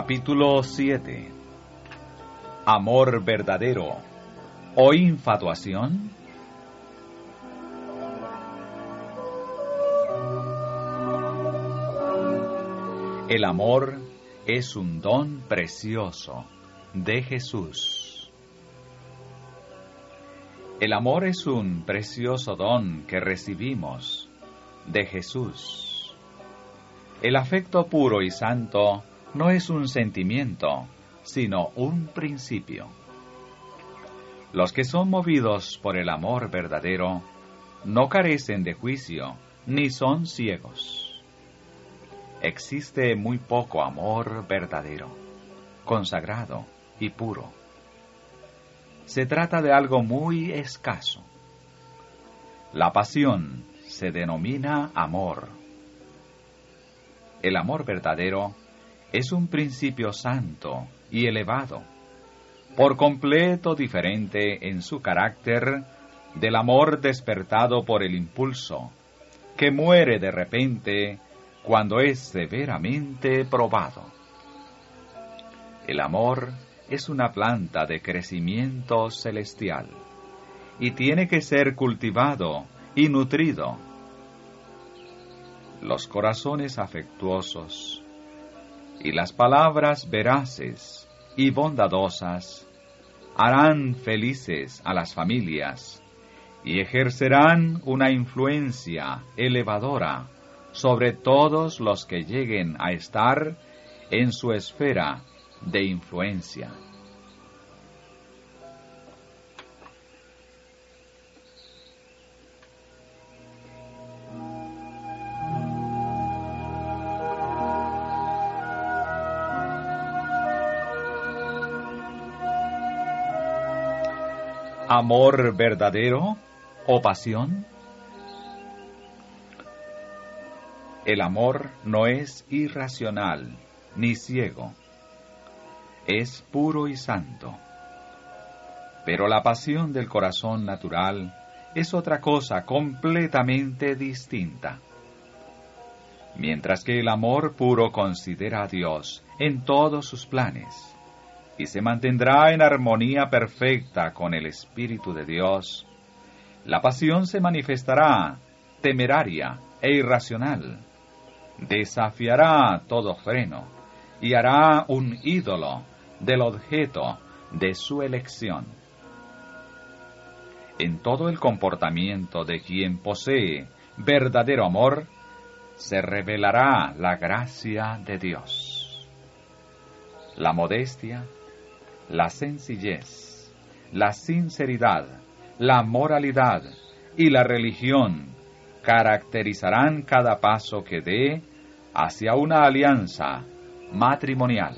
Capítulo 7 Amor verdadero o infatuación. El amor es un don precioso de Jesús. El amor es un precioso don que recibimos de Jesús. El afecto puro y santo no es un sentimiento, sino un principio. Los que son movidos por el amor verdadero no carecen de juicio, ni son ciegos. Existe muy poco amor verdadero, consagrado y puro. Se trata de algo muy escaso. La pasión se denomina amor. El amor verdadero es un principio santo y elevado, por completo diferente en su carácter del amor despertado por el impulso, que muere de repente cuando es severamente probado. El amor es una planta de crecimiento celestial y tiene que ser cultivado y nutrido. Los corazones afectuosos y las palabras veraces y bondadosas harán felices a las familias y ejercerán una influencia elevadora sobre todos los que lleguen a estar en su esfera de influencia. Amor verdadero o pasión? El amor no es irracional ni ciego, es puro y santo. Pero la pasión del corazón natural es otra cosa completamente distinta. Mientras que el amor puro considera a Dios en todos sus planes, y se mantendrá en armonía perfecta con el Espíritu de Dios, la pasión se manifestará temeraria e irracional, desafiará todo freno y hará un ídolo del objeto de su elección. En todo el comportamiento de quien posee verdadero amor, se revelará la gracia de Dios. La modestia, la sencillez, la sinceridad, la moralidad y la religión caracterizarán cada paso que dé hacia una alianza matrimonial.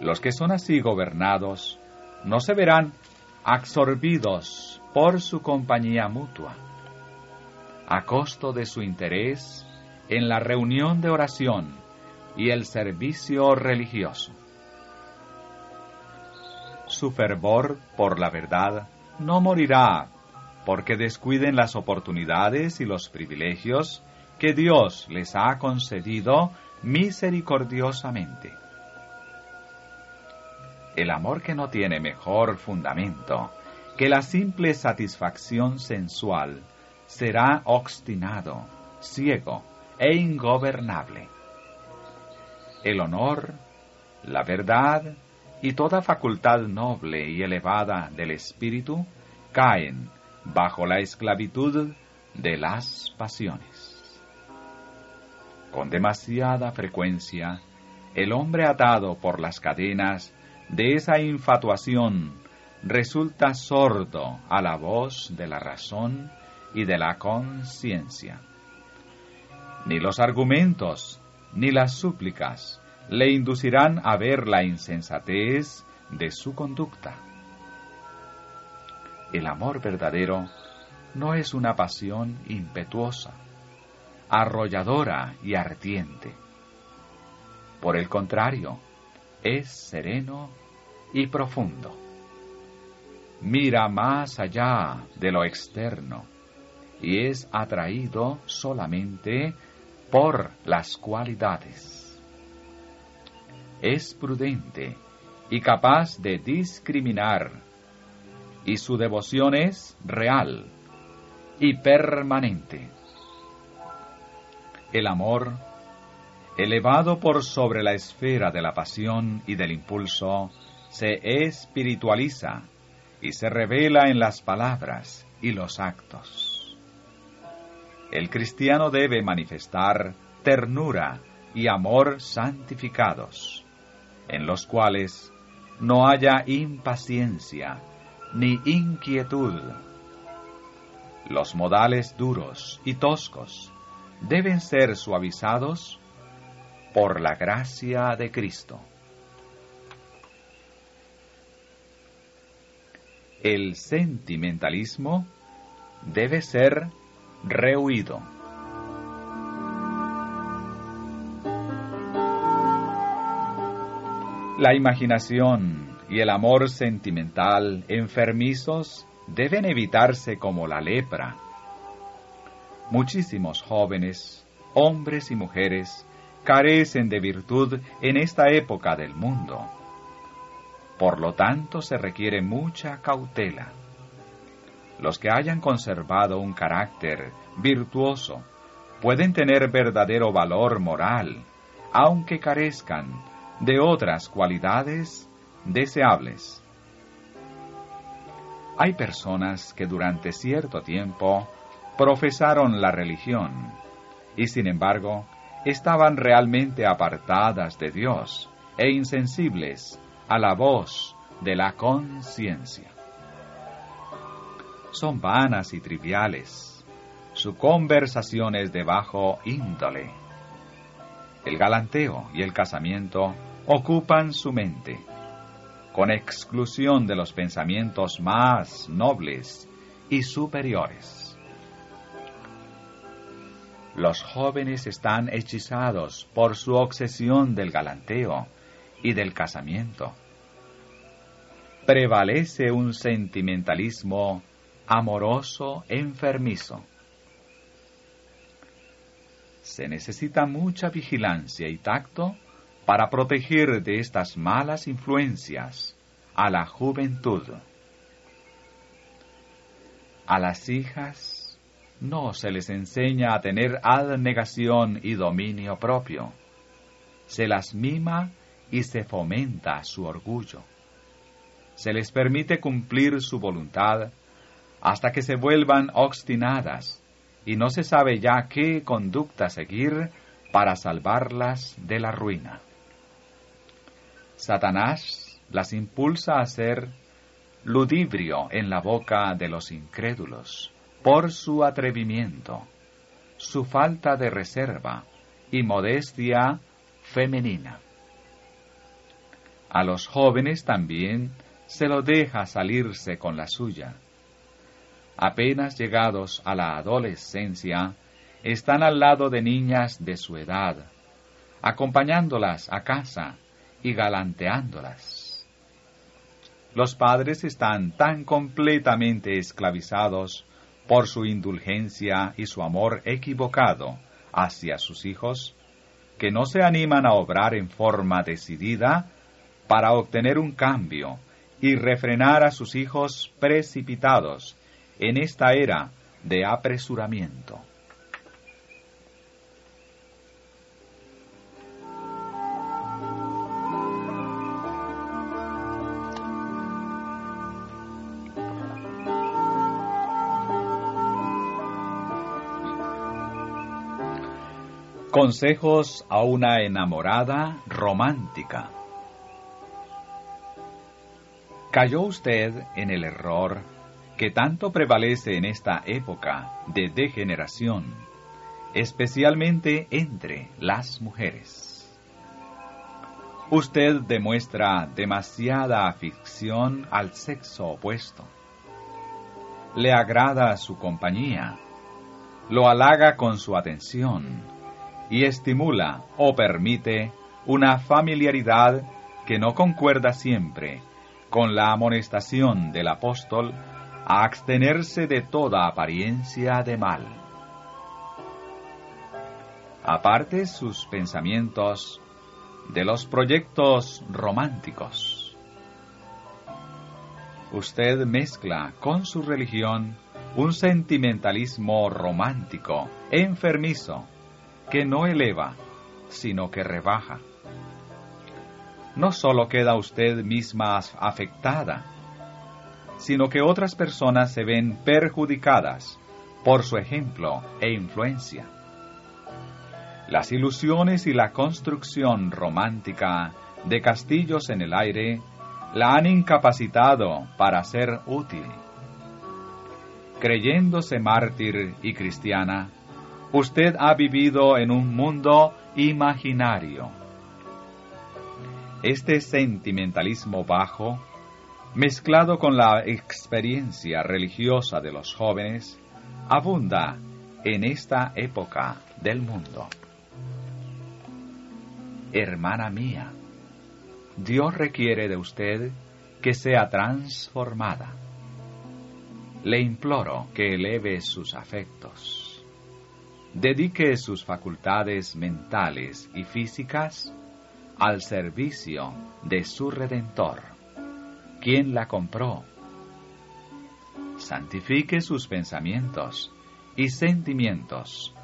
Los que son así gobernados no se verán absorbidos por su compañía mutua, a costo de su interés en la reunión de oración y el servicio religioso su fervor por la verdad no morirá porque descuiden las oportunidades y los privilegios que Dios les ha concedido misericordiosamente. El amor que no tiene mejor fundamento que la simple satisfacción sensual será obstinado, ciego e ingobernable. El honor, la verdad y toda facultad noble y elevada del espíritu caen bajo la esclavitud de las pasiones. Con demasiada frecuencia, el hombre atado por las cadenas de esa infatuación resulta sordo a la voz de la razón y de la conciencia. Ni los argumentos, ni las súplicas, le inducirán a ver la insensatez de su conducta. El amor verdadero no es una pasión impetuosa, arrolladora y ardiente. Por el contrario, es sereno y profundo. Mira más allá de lo externo y es atraído solamente por las cualidades es prudente y capaz de discriminar, y su devoción es real y permanente. El amor, elevado por sobre la esfera de la pasión y del impulso, se espiritualiza y se revela en las palabras y los actos. El cristiano debe manifestar ternura y amor santificados, en los cuales no haya impaciencia ni inquietud. Los modales duros y toscos deben ser suavizados por la gracia de Cristo. El sentimentalismo debe ser rehuido. La imaginación y el amor sentimental enfermizos deben evitarse como la lepra. Muchísimos jóvenes, hombres y mujeres, carecen de virtud en esta época del mundo. Por lo tanto, se requiere mucha cautela. Los que hayan conservado un carácter virtuoso pueden tener verdadero valor moral, aunque carezcan de otras cualidades deseables. Hay personas que durante cierto tiempo profesaron la religión y sin embargo estaban realmente apartadas de Dios e insensibles a la voz de la conciencia. Son vanas y triviales. Su conversación es de bajo índole. El galanteo y el casamiento ocupan su mente, con exclusión de los pensamientos más nobles y superiores. Los jóvenes están hechizados por su obsesión del galanteo y del casamiento. Prevalece un sentimentalismo amoroso enfermizo. Se necesita mucha vigilancia y tacto para proteger de estas malas influencias a la juventud. A las hijas no se les enseña a tener abnegación y dominio propio. Se las mima y se fomenta su orgullo. Se les permite cumplir su voluntad hasta que se vuelvan obstinadas y no se sabe ya qué conducta seguir para salvarlas de la ruina. Satanás las impulsa a ser ludibrio en la boca de los incrédulos por su atrevimiento, su falta de reserva y modestia femenina. A los jóvenes también se lo deja salirse con la suya. Apenas llegados a la adolescencia, están al lado de niñas de su edad, acompañándolas a casa y galanteándolas. Los padres están tan completamente esclavizados por su indulgencia y su amor equivocado hacia sus hijos, que no se animan a obrar en forma decidida para obtener un cambio y refrenar a sus hijos precipitados en esta era de apresuramiento. Consejos a una enamorada romántica. ¿Cayó usted en el error que tanto prevalece en esta época de degeneración, especialmente entre las mujeres? Usted demuestra demasiada afición al sexo opuesto. Le agrada su compañía, lo halaga con su atención, y estimula o permite una familiaridad que no concuerda siempre con la amonestación del apóstol a abstenerse de toda apariencia de mal. Aparte sus pensamientos de los proyectos románticos. Usted mezcla con su religión un sentimentalismo romántico, enfermizo, que no eleva, sino que rebaja. No solo queda usted misma afectada, sino que otras personas se ven perjudicadas por su ejemplo e influencia. Las ilusiones y la construcción romántica de castillos en el aire la han incapacitado para ser útil. Creyéndose mártir y cristiana, usted ha vivido en un mundo imaginario. Este sentimentalismo bajo, mezclado con la experiencia religiosa de los jóvenes, abunda en esta época del mundo. Hermana mía, Dios requiere de usted que sea transformada. Le imploro que eleve sus afectos. Dedique sus facultades mentales y físicas al servicio de su Redentor, quien la compró. Santifique sus pensamientos y sentimientos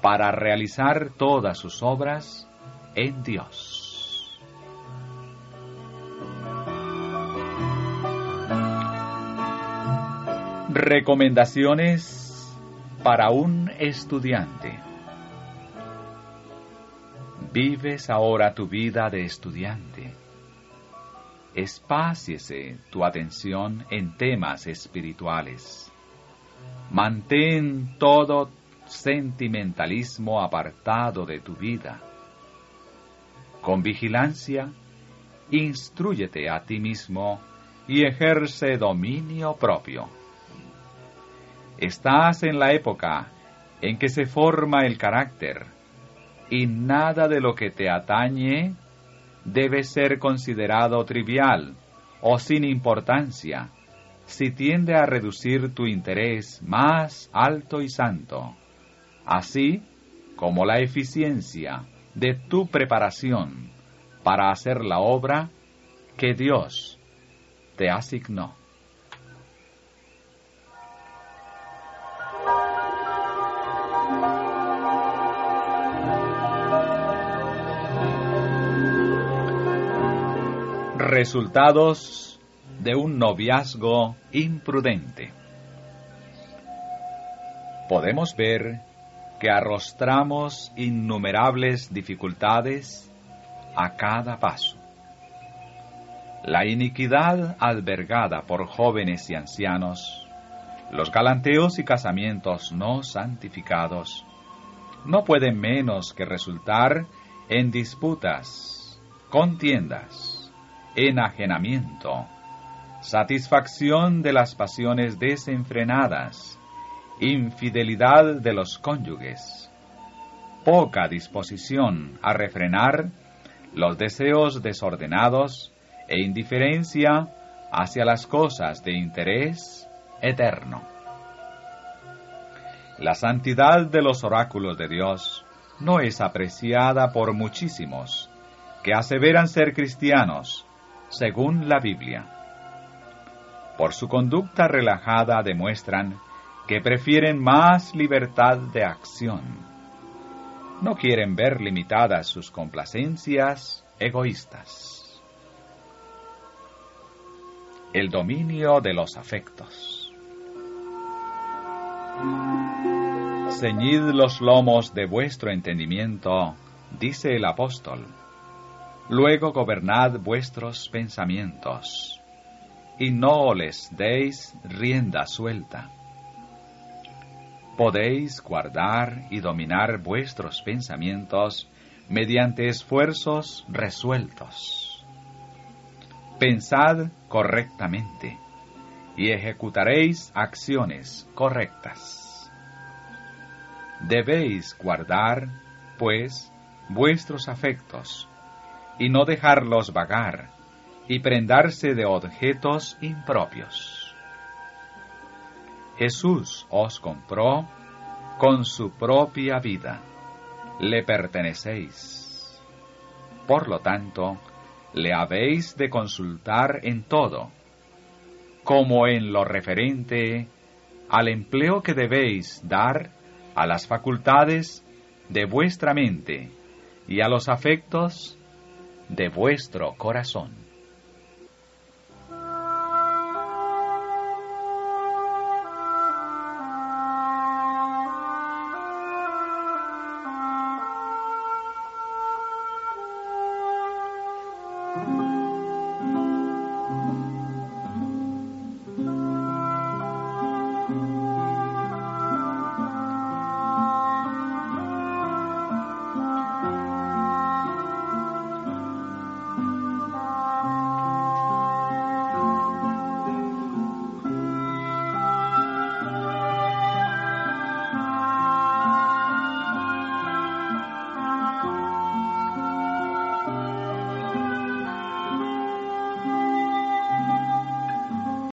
para realizar todas sus obras en Dios. Recomendaciones para un estudiante. Vives ahora tu vida de estudiante. Espáciese tu atención en temas espirituales. Mantén todo sentimentalismo apartado de tu vida. Con vigilancia, instruyete a ti mismo y ejerce dominio propio. Estás en la época en que se forma el carácter y nada de lo que te atañe debe ser considerado trivial o sin importancia si tiende a reducir tu interés más alto y santo, así como la eficiencia de tu preparación para hacer la obra que Dios te asignó. Resultados de un noviazgo imprudente. Podemos ver que arrostramos innumerables dificultades a cada paso. La iniquidad albergada por jóvenes y ancianos, los galanteos y casamientos no santificados, no pueden menos que resultar en disputas, contiendas, enajenamiento, satisfacción de las pasiones desenfrenadas, infidelidad de los cónyuges, poca disposición a refrenar los deseos desordenados e indiferencia hacia las cosas de interés eterno. La santidad de los oráculos de Dios no es apreciada por muchísimos que aseveran ser cristianos según la Biblia. Por su conducta relajada demuestran que prefieren más libertad de acción. No quieren ver limitadas sus complacencias egoístas. El dominio de los afectos. Ceñid los lomos de vuestro entendimiento, dice el apóstol Luego gobernad vuestros pensamientos, y no les deis rienda suelta. Podéis guardar y dominar vuestros pensamientos mediante esfuerzos resueltos. Pensad correctamente y ejecutaréis acciones correctas. Debéis guardar, pues, vuestros afectos y no dejarlos vagar y prendarse de objetos impropios. Jesús os compró con su propia vida. Le pertenecéis. Por lo tanto, le habéis de consultar en todo, como en lo referente al empleo que debéis dar a las facultades de vuestra mente y a los afectos de vuestro corazón.